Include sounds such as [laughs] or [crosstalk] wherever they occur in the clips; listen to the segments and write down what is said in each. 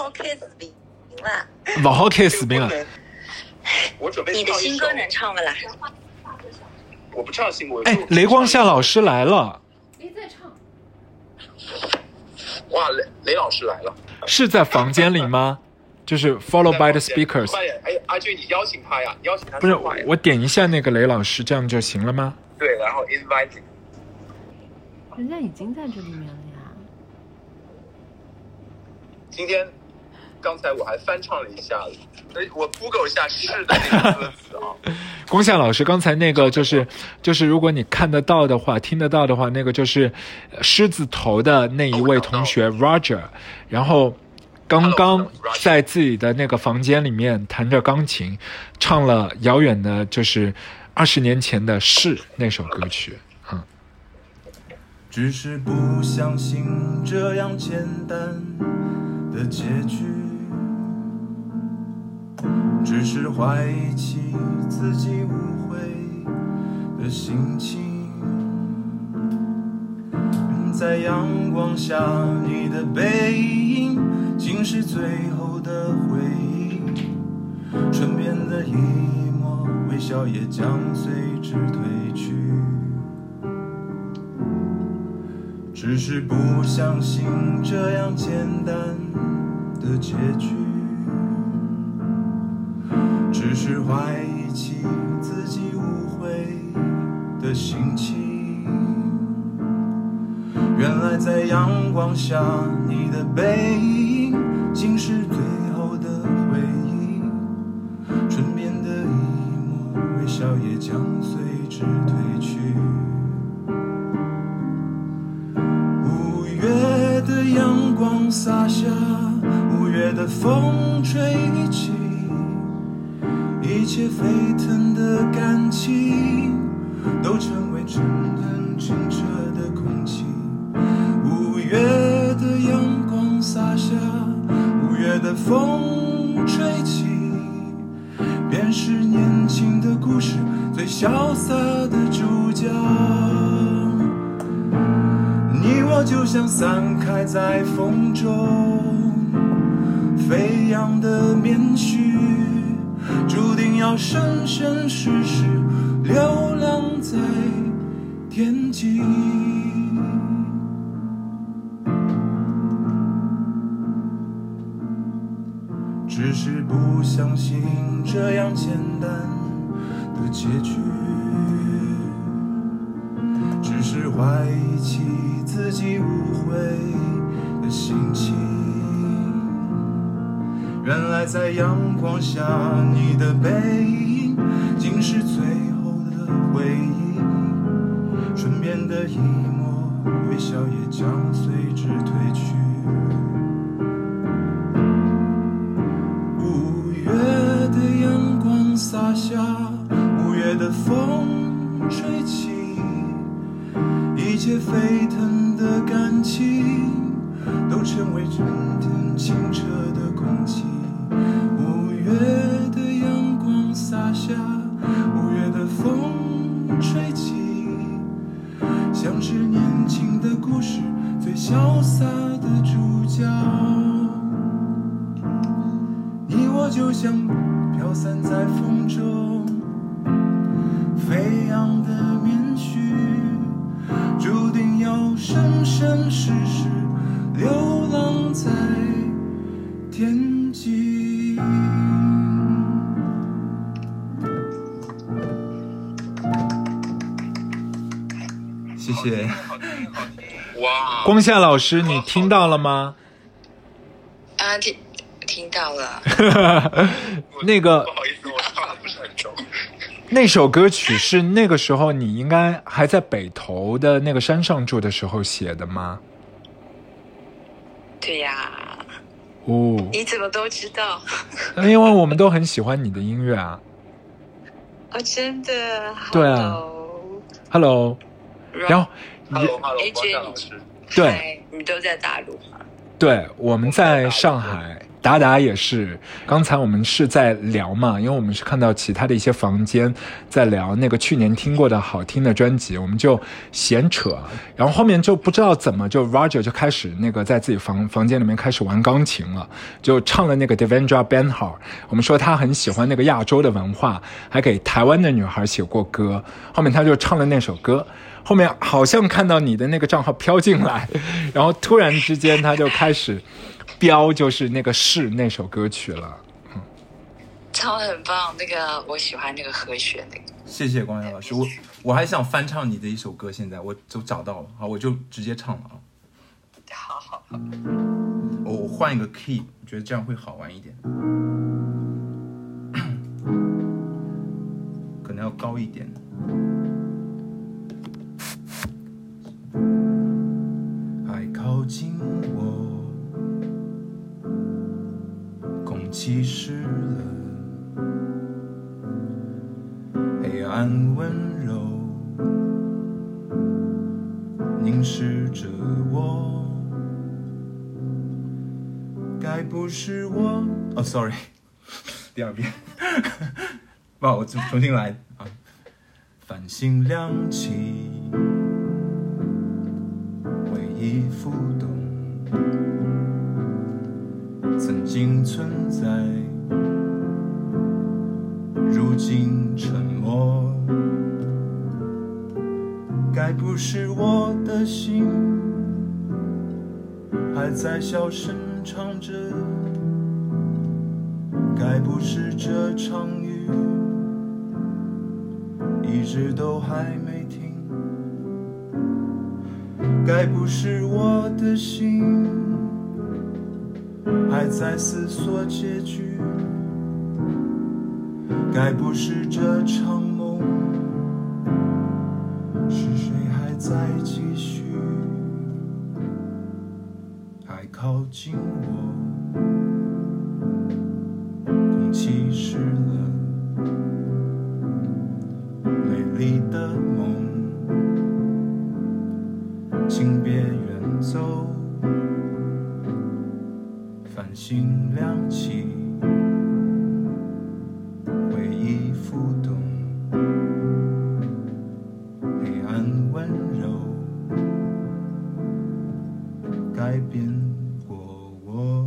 好开视频了。不好开视频了。我准备你的新歌能唱不啦？我不唱新歌。哎，雷光夏老师来了，哎，在唱。哇，雷雷老师来了。是在房间里吗？[laughs] 就是 follow by the speakers。快点，哎，阿俊，你邀请他呀，你邀请他不是。我点一下那个雷老师，这样就行了吗？对，然后 inviting。人家已经在这里面了呀。今天刚才我还翻唱了一下，哎，我 Google 一下是的那个歌词啊。[laughs] 龚夏老师，刚才那个就是就是，如果你看得到的话，听得到的话，那个就是呃狮子头的那一位同学 Roger，然后刚刚在自己的那个房间里面弹着钢琴，唱了遥远的，就是二十年前的《是》那首歌曲。嗯，只是不相信这样简单的结局，只是怀疑起自己误会的心情。在阳光下，你的背影竟是最后的回忆，唇边的一抹微笑也将随之褪去。只是不相信这样简单的结局，是怀疑起自己误会的心情。原来在阳光下，你的背影竟是最后的回忆，唇边的一抹微笑也将随之褪去。五月的阳光洒下，五月的风吹起，一切沸腾的感情都成为蒸腾清澈的空气。五月的阳光洒下，五月的风吹起，便是年轻的故事最潇洒的主角。你我就像散开在风中飞扬的棉絮，要生生世世流浪在天际。只是不相信这样简单的结局，原来在阳光下，你的背影竟是最后的回忆，唇边的一抹微笑也将随之褪去。哇，光夏老师，你听到了吗？啊，听听到了。[laughs] 那个不好意思，我唱的不是很重。那首歌曲是那个时候你应该还在北头的那个山上住的时候写的吗？对呀、哦，你怎么都知道？因为我们都很喜欢你的音乐啊。哦，真的。对啊 Hello，然后你 Hello，Hello，AJ 光夏老师，对你都在大陆吗？对，我们在上海，达达也是，刚才我们是在聊嘛，因为我们是看到其他的一些房间在聊那个去年听过的好听的专辑，我们就闲扯，然后后面就不知道怎么就 Roger 就开始那个在自己房房间里面开始玩钢琴了，就唱了那个 Devendra Banhart。我们说他很喜欢那个亚洲的文化，还给台湾的女孩写过歌，后面他就唱了那首歌。后面好像看到你的那个账号飘进来，[laughs] 然后突然之间他就开始。标就是那个是那首歌曲了，唱的很棒，那个我喜欢那个和弦那个。谢谢光耀老师，我我还想翻唱你的一首歌，现在我就找到了，好，我就直接唱了啊。好好好，我我换一个 key，我觉得这样会好玩一点，[clears throat] 可能要高一点。爱靠近我。空气湿了，黑暗温柔凝视着我，该不是我？哦，sorry，[laughs] 第二遍，[laughs] 不，我重重新来啊！繁星亮起，浮动。曾经存在，如今沉默。该不是我的心还在小声唱着？该不是这场雨一直都还没？该不是我的心？还在思索结局，该不是这场梦？是谁还在继续？还靠近我，空气湿了，走，繁星亮起，回忆浮动，黑暗温柔改变过我。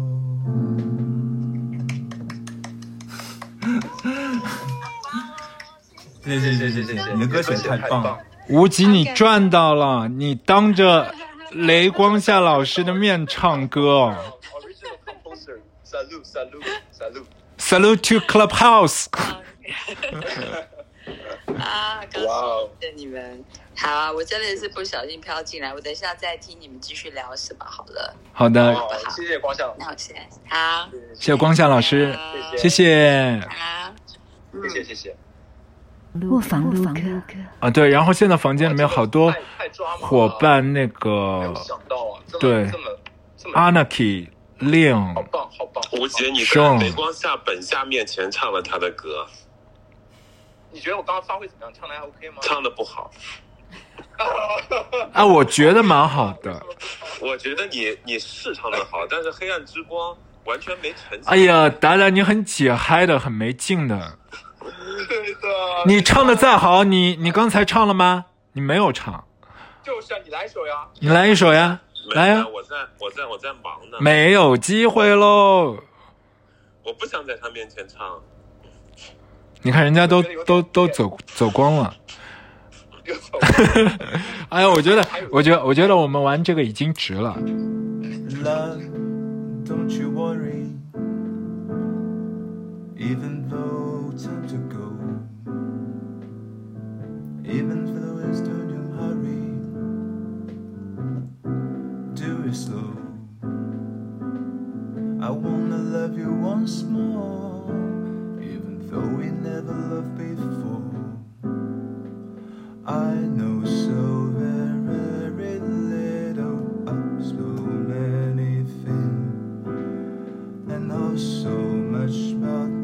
谢谢谢谢谢谢，你的歌选太棒了，无极你赚到了，你当着雷光夏老师的面唱歌。Salute, salute, salute. Salute to Clubhouse. 啊，哇！谢谢你们。好啊，我真的是不小心飘进来，我等一下再听你们继续聊什么好了。好的，好，谢谢光夏。那我先好，谢谢光夏老师，谢谢。好，谢谢谢谢。卧房录歌啊，对，然后现在房间里面好多伙伴，那个对，Anarchy。亮，好棒好棒！吴杰，你在雷光下本下面前唱了他的歌，你觉得我刚刚发挥怎么样？唱的还 OK 吗？唱的不好。啊，我觉得蛮好的。我觉得你你是唱的好，但是黑暗之光完全没成。哎呀，达达，你很解嗨的，很没劲的。对的。你唱的再好，你你刚才唱了吗？你没有唱。就是啊，你来一首呀。你来一首呀。来呀！我在我在我在忙呢，没有机会喽。我不想在他面前唱。你看人家都都都走走光了。[laughs] 哎呀，我觉得，我觉得，我觉得我们玩这个已经值了。Slow. I wanna love you once more, even though we never loved before. I know so very little of so many things, and know so much about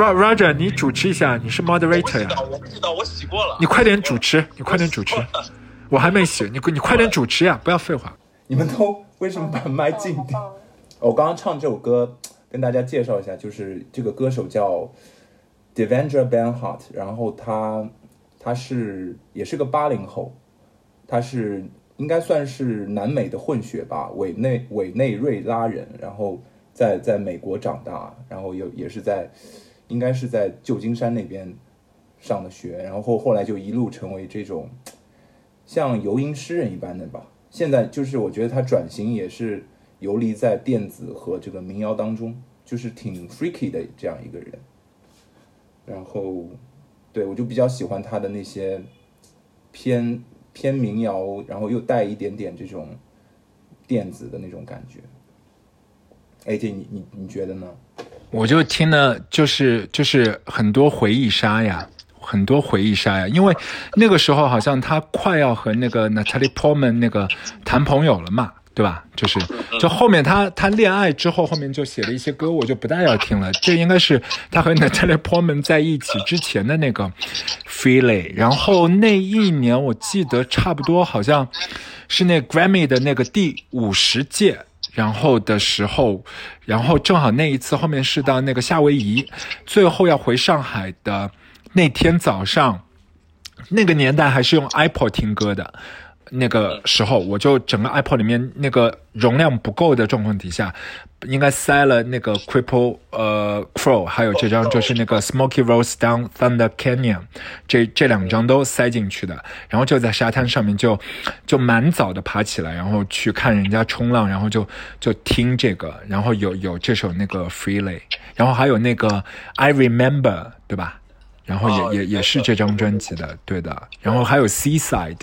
Ro- Roger，你主持一下，你是 moderator 呀、知道，我不知道，我洗过了。你快点主持，[laughs] 你快点主持，我还没洗，你你快点主持呀、不要废话。你们都为什么把麦近点？我刚刚唱这首歌，跟大家介绍一下，就是这个歌手叫 Devendra Banhart，然后他他是也是个八零后，他是应该算是南美的混血吧，委内委内瑞拉人，然后在在美国长大，然后有也是在应该是在旧金山那边上的学，然后后来就一路成为这种像游吟诗人一般的吧。现在就是我觉得他转型也是游离在电子和这个民谣当中，就是挺 freaky 的这样一个人。然后，对我就比较喜欢他的那些偏偏民谣，然后又带一点点这种电子的那种感觉。AJ，你你你觉得呢？我就听了，就是就是很多回忆杀呀，很多回忆杀呀，因为那个时候好像他快要和那个 Natalie Portman 那个谈朋友了嘛，对吧？就是就后面他他恋爱之后，后面就写了一些歌，我就不大要听了。这应该是他和 Natalie Portman 在一起之前的那个 Feeling，然后那一年我记得差不多好像是那 Grammy 的那个第五十届。然后的时候，然后正好那一次后面是到那个夏威夷，最后要回上海的那天早上，那个年代还是用 iPod 听歌的。那个时候，我就整个 iPod 里面那个容量不够的状况底下，应该塞了那个 Cripple 呃 Crow，还有这张就是那个 Smoky rose Down Thunder Canyon，这这两张都塞进去的。然后就在沙滩上面就就蛮早的爬起来，然后去看人家冲浪，然后就就听这个，然后有有这首那个 Freely，然后还有那个 I Remember，对吧？然后也、哦也也是这张专辑的，对的。然后还有 Seaside，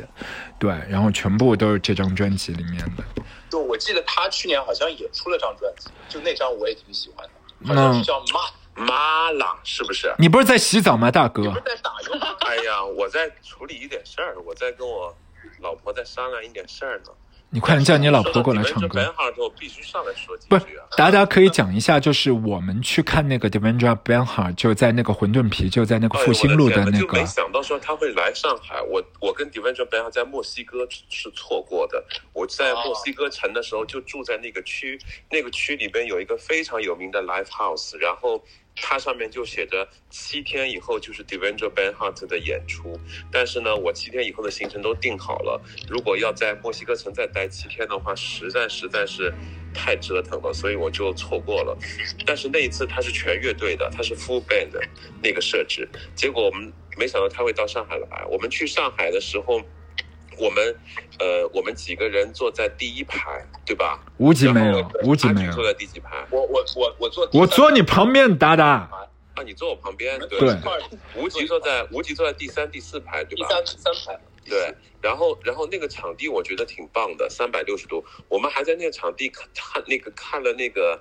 对，然后全部都是这张专辑里面的。就我记得他去年好像也出了张专辑，就那张我也挺喜欢的，好像是叫《妈》。妈啦，是不是？你不是在洗澡吗，大哥你不？是在打游吗？哎呀，我在处理一点事儿，我在跟我老婆在商量一点事儿呢。你快点叫你老婆过来唱歌。Banhart，我必须上来说几不是大家可以讲一下，就是我们去看那个 Devendra Banhart，就在那个馄饨皮，就在那个复兴路的那个就没。想到说他会来上海。我我跟 Devendra Banhart 在墨西哥是错过的。我在墨西哥城的时候就住在那个区，那个区里边有一个非常有名的 live house，然后它上面就写着七天以后就是 Devendra Banhart 的演出。但是呢，我七天以后的行程都定好了，如果要在墨西哥城再待七天的话，实在实在是太折腾了，所以我就错过了。但是那一次他是全乐队的，他是 full band 的那个设置，结果我们没想到他会到上海来。我们去上海的时候，我们呃我们几个人坐在第一排，对吧？无极没有然后，无极没有坐。在第几排？我我我我坐我坐你旁边，达达。啊，你坐我旁边，对对无极坐在无极坐在第三、第四排，对吧？第三第三排，对，然后然后那个场地我觉得挺棒的，三百六十度。我们还在那个场地看看那个看了那个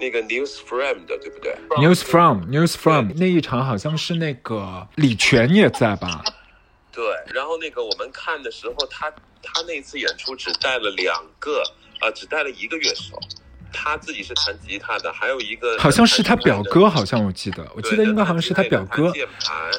那个 News Frame 的，对不对？News from News from 那一场好像是那个李泉也在吧？对，然后那个我们看的时候，他他那次演出只带了两个，呃，只带了一个乐手，他自己是弹吉他的，还有一个好像是他表哥，好像我记得，我记得应该好像是他表哥。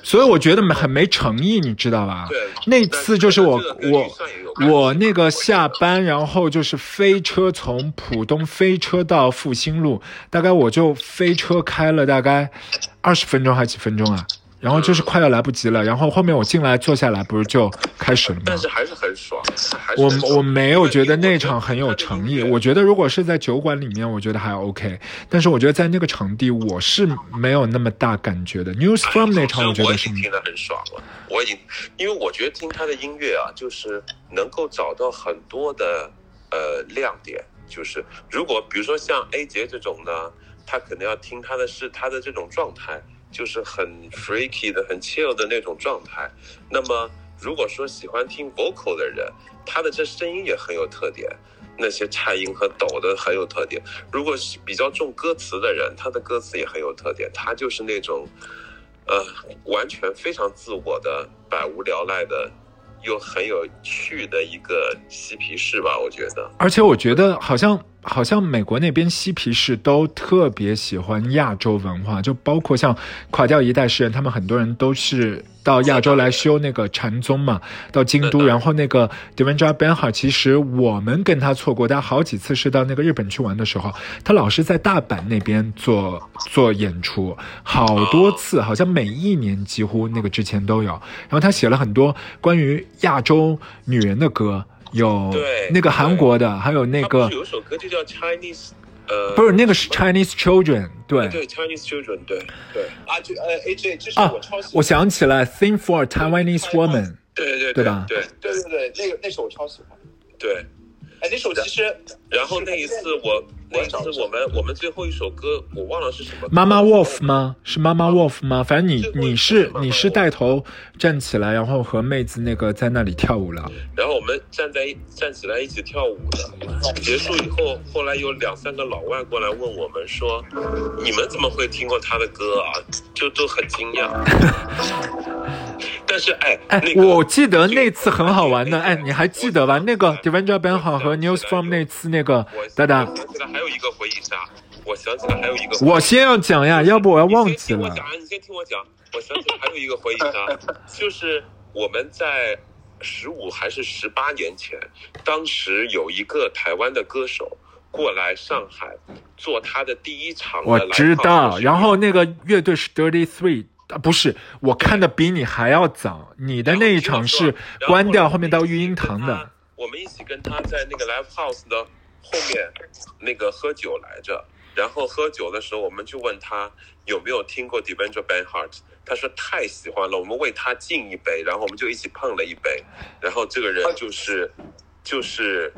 所以我觉得很没诚意，你知道吧？对那次就是我我我那个下班，然后就是飞车从浦东飞车到复兴路，大概我就飞车开了大概二十分钟还是几分钟啊？然后就是快要来不及了，然后后面我进来坐下来，不是就开始了吗但？是还是很爽，我我没有觉得那场很有诚意，我觉得如果是在酒馆里面，我觉得还 OK，但是我觉得在那个场地我是没有那么大感觉的。News from 那场我觉得是听得很爽了，我已经，因为我觉得听他的音乐啊，就是能够找到很多的呃亮点，就是如果比如说像 A 杰这种呢，他可能要听他的是他的这种状态，就是很 freaky 的、很 chill 的那种状态。那么如果说喜欢听 vocal 的人，他的这声音也很有特点。那些颤音和抖的很有特点。如果是比较重歌词的人，他的歌词也很有特点。他就是那种，呃，完全非常自我的、百无聊赖的，又很有趣的一个嬉皮士吧，我觉得。而且我觉得好像好像美国那边嬉皮士都特别喜欢亚洲文化，就包括像垮掉一代诗人，他们很多人都是到亚洲来修那个禅宗嘛，到京都，然后那个 Devendra Banhart，其实我们跟他错过，他好几次是到那个日本去玩的时候，他老是在大阪那边做做演出，好多次，好像每一年几乎那个之前都有。然后他写了很多关于亚洲女人的歌，有对那个韩国的，还有那个有一首歌就叫 Chinese，呃，不是那个是 Chinese Children，对。对 Chinese Children，对对啊，就呃 AJ，这是啊我超喜欢，我想起来，Sing for a Taiwanese Woman，对对对吧对对对对，那个那首我超喜欢。对。哎，那首其实然后那一次我那一次我们我们最后一首歌我忘了是什么。妈妈 Wolf 吗？是妈妈 Wolf 吗？反正你你是妈妈是你是带头站起来，然后和妹子那个在那里跳舞了。然后我们站在一站起来一起跳舞的，结束以后，后来有两三个老外过来问我们说：“你们怎么会听过他的歌啊？”就都很惊讶。但是哎，[laughs] 哎那，个我记得那次很好玩的，哎，你还记得吧？那个 Devendra Banhart 和 News from 那次那个我哒哒还有一个回忆杀，我想起来还有一个。我先要讲呀，要不我要忘记了你先听我。讲，你先听我讲。我想起来还有一个回忆杀，[laughs] 就是我们在十五还是十八年前，当时有一个台湾的歌手过来上海做他的第一场我知道，然后那个乐队是 Dirty Three，啊，不是，我看的比你还要早。你的那一场是关掉，后面到育婴堂的。。我们一起跟他在那个 live house 的后面那个喝酒来着，然后喝酒的时候，我们就问他有没有听过 Devendra Banhart，他说太喜欢了，我们为他敬一杯，然后我们就一起碰了一杯，然后这个人就是就是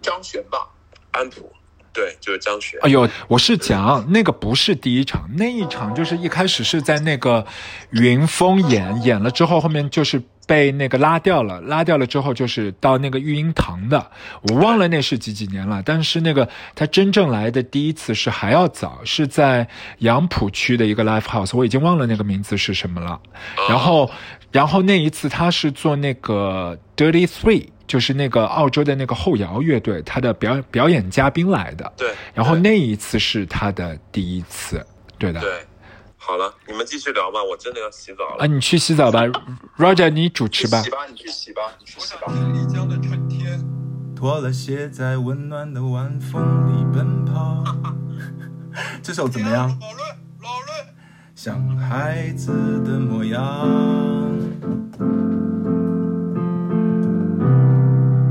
张悬吧，安普，对，就是张悬。哎呦，我是讲那个不是第一场，那一场就是一开始是在那个云峰演，演了之后后面就是被那个拉掉了，拉掉了之后就是到那个育婴堂的，我忘了那是几几年了，但是那个他真正来的第一次是还要早，是在杨浦区的一个 live house，我已经忘了那个名字是什么了。然后，然后那一次他是做那个 Dirty Three，就是那个澳洲的那个后摇乐队，他的表表演嘉宾来的。对，然后那一次是他的第一次，对的。对，好了，你们继续聊吧，我真的要洗澡了啊，了。你去洗澡吧，Roger，你主持吧洗。吧，你去洗吧，你去洗吧。丽江的春天，脱了鞋在温暖的晚风里奔跑。[laughs] 这首怎么样？老论，老论。像孩子的模样。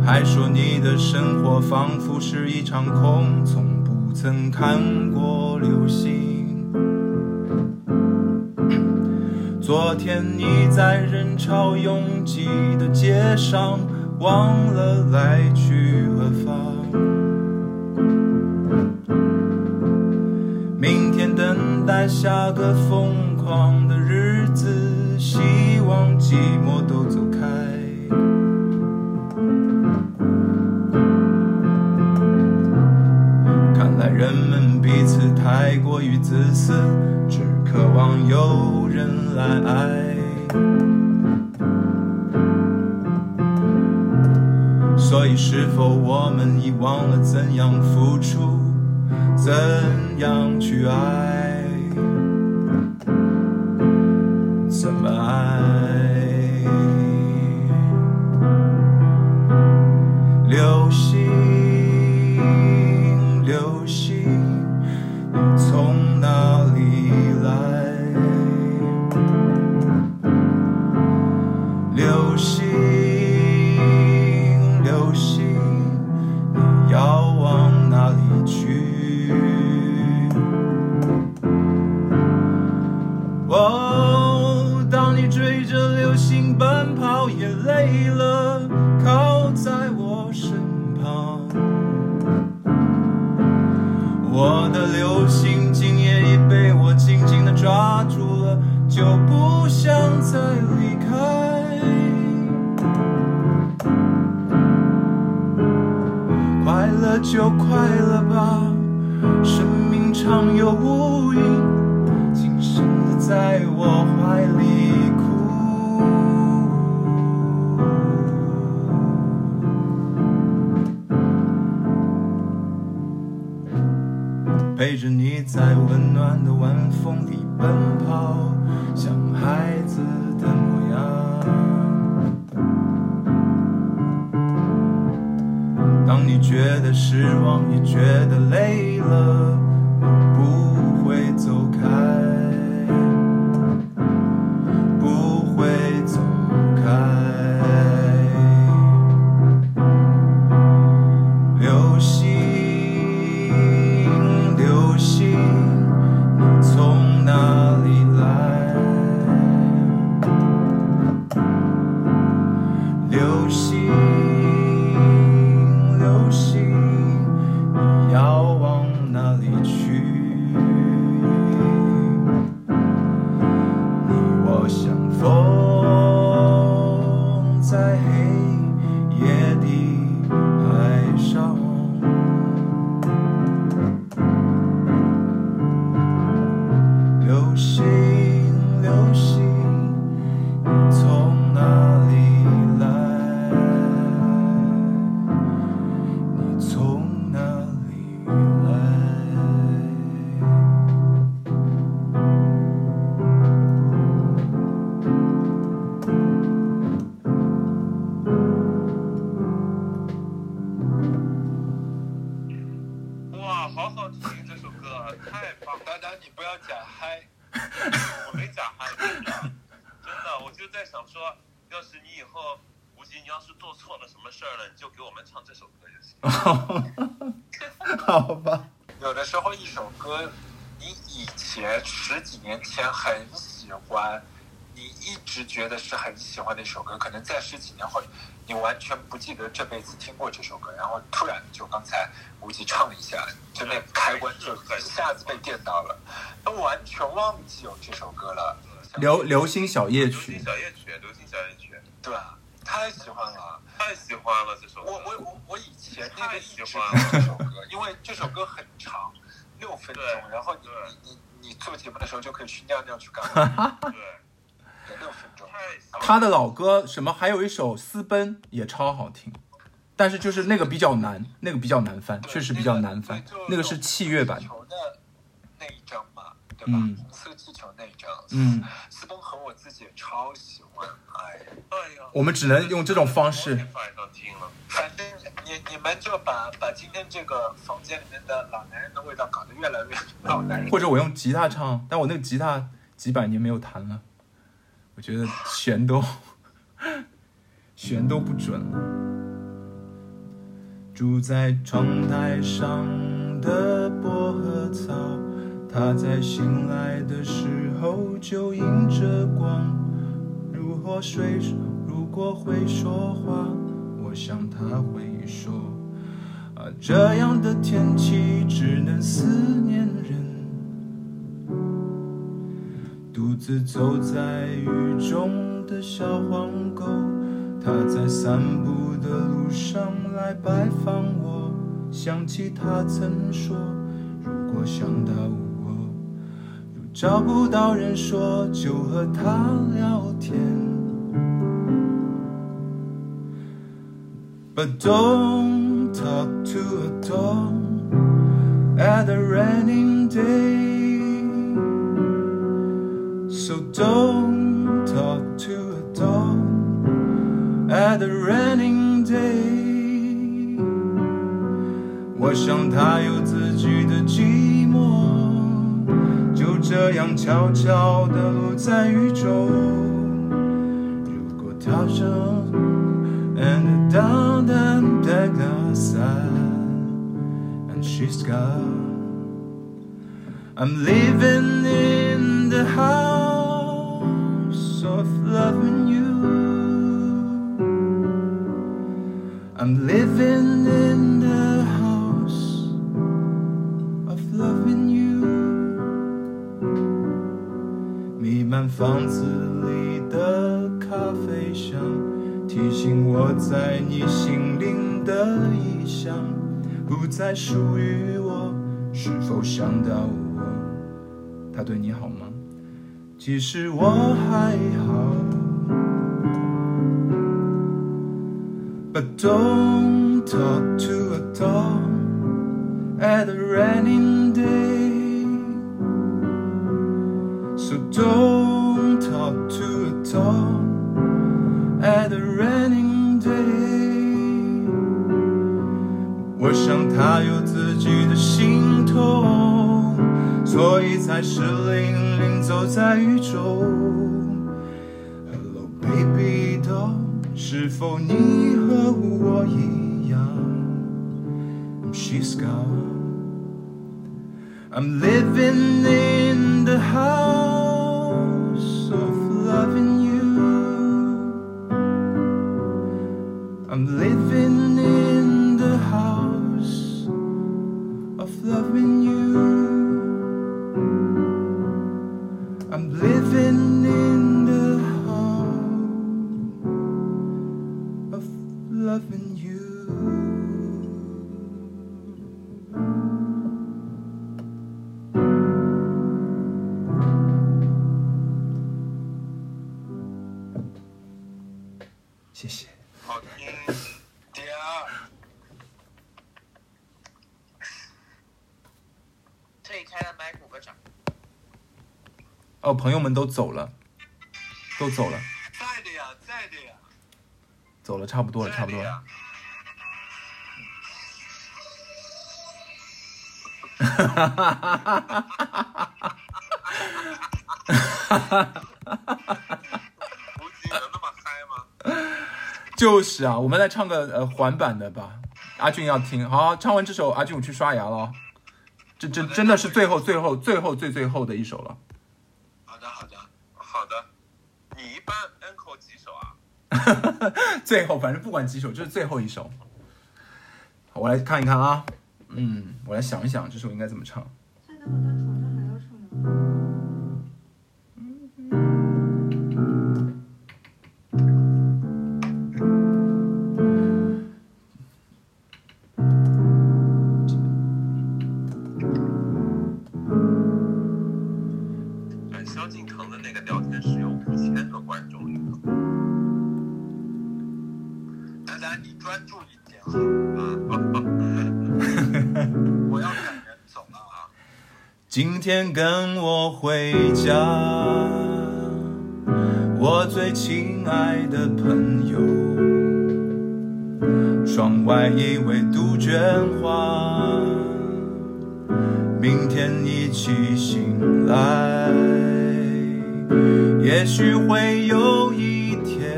还说你的生活仿佛是一场空，从不曾看过流星。昨天你在人潮拥挤的街上，忘了来去何方。明天等待下个疯狂的日子，希望寂寞都走开。看来人们彼此太过于自私，渴望有人来爱。所以，是否我们已忘了怎样付出，怎样去爱？在温暖的晚风里奔跑，像孩子的模样。当你觉得失望，也觉得累了，我不直觉得是很喜欢的一首歌，可能在十几年后，你完全不记得这辈子听过这首歌，然后突然就刚才无极唱了一下，就那个开关就一下子被电到了，都完全忘记有这首歌了。流流星小夜曲流星曲，小夜曲，流星小夜曲，对吧？太喜欢了。太喜欢了这首歌。我我我我以前那个太一直喜欢了这首歌，因为这首歌很长，六分钟，然后你你你你做节目的时候就可以去尿尿去干 [laughs] 嘛？对，[laughs] 他的老歌什么还有一首《私奔》也超好听，但是就是那个比较难，那个比较难翻，确实比较难翻。那个是器乐版。的那一张嘛，对吧？嗯红色气球那一张，嗯，私奔和我自己也超喜欢，哎，哎呀，我们只能用这种方式。反正你你们就把把今天这个房间里面的老男人的味道搞得越来越老男人。或者我用吉他唱，但我那个吉他几百年没有弹了，我觉得弦都 [laughs] 弦都不准了。住在窗台上的薄荷草，它在醒来的时候就迎着光。如果会如果会说话，我想它会说。啊，这样的天气只能思念独自走在雨中的小黄狗，它在散步的路上来拜访我。想起它曾说，如果想到我，又找不到人说，就和它聊天。But don't talk to a dog at a raining day. So don't talk to a dog at a raining day. 我想他有自己的寂寞，就这样悄悄地落在雨中。如果他想 and down and back outside, and she's gone. I'm living in the house I'm living in the house of loving you. 弥漫房子里的咖啡香，提醒我在你心灵的异乡，不再属于我。是否想到我？他对你好吗？其实我还好。But don't talk to a dog at a raining day. So don't talk to a dog at a raining day. 我想他有自己的心痛，所以才湿淋淋走在雨中。是否你和我一样？She's gone. I'm living in the house. 朋友们都走了，都走了。在的呀，在的呀。走了，差不多了，差不多了。[laughs] [laughs] 就是啊，我们来唱个呃环版的吧，阿俊要听。好，唱完这首，阿俊去刷牙了。这这真的是最后最后最后最最后的一首了。你一般 e n c o 几首啊？[laughs] 最后，反正不管几首，就是最后一首。我来看一看啊，嗯，我来想一想，这首应该怎么唱。现在我在床上还要唱吗？今天跟我回家，我最亲爱的朋友。窗外一位杜鹃花，明天一起醒来，也许会有一天，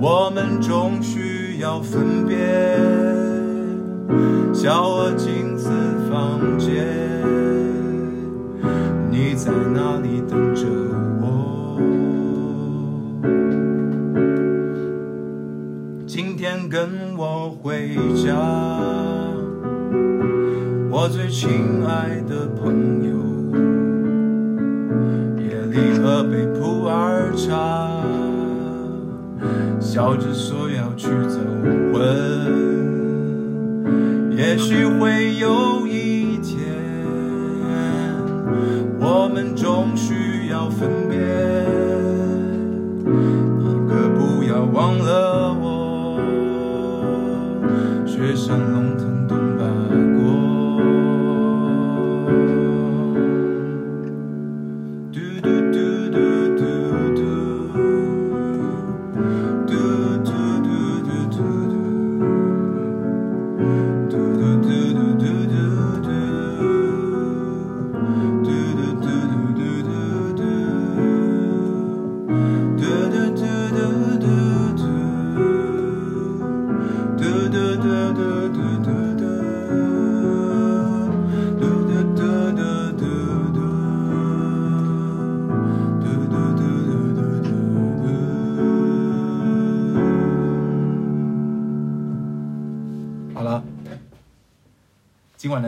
我们终需要分别。小额金。房间，你在哪里等着我？今天跟我回家，我最亲爱的朋友，夜里喝杯普洱茶，笑着说要去走，问，也许会。了我雪山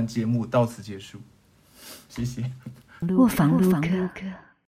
节目到此结束，谢谢。卧房录歌。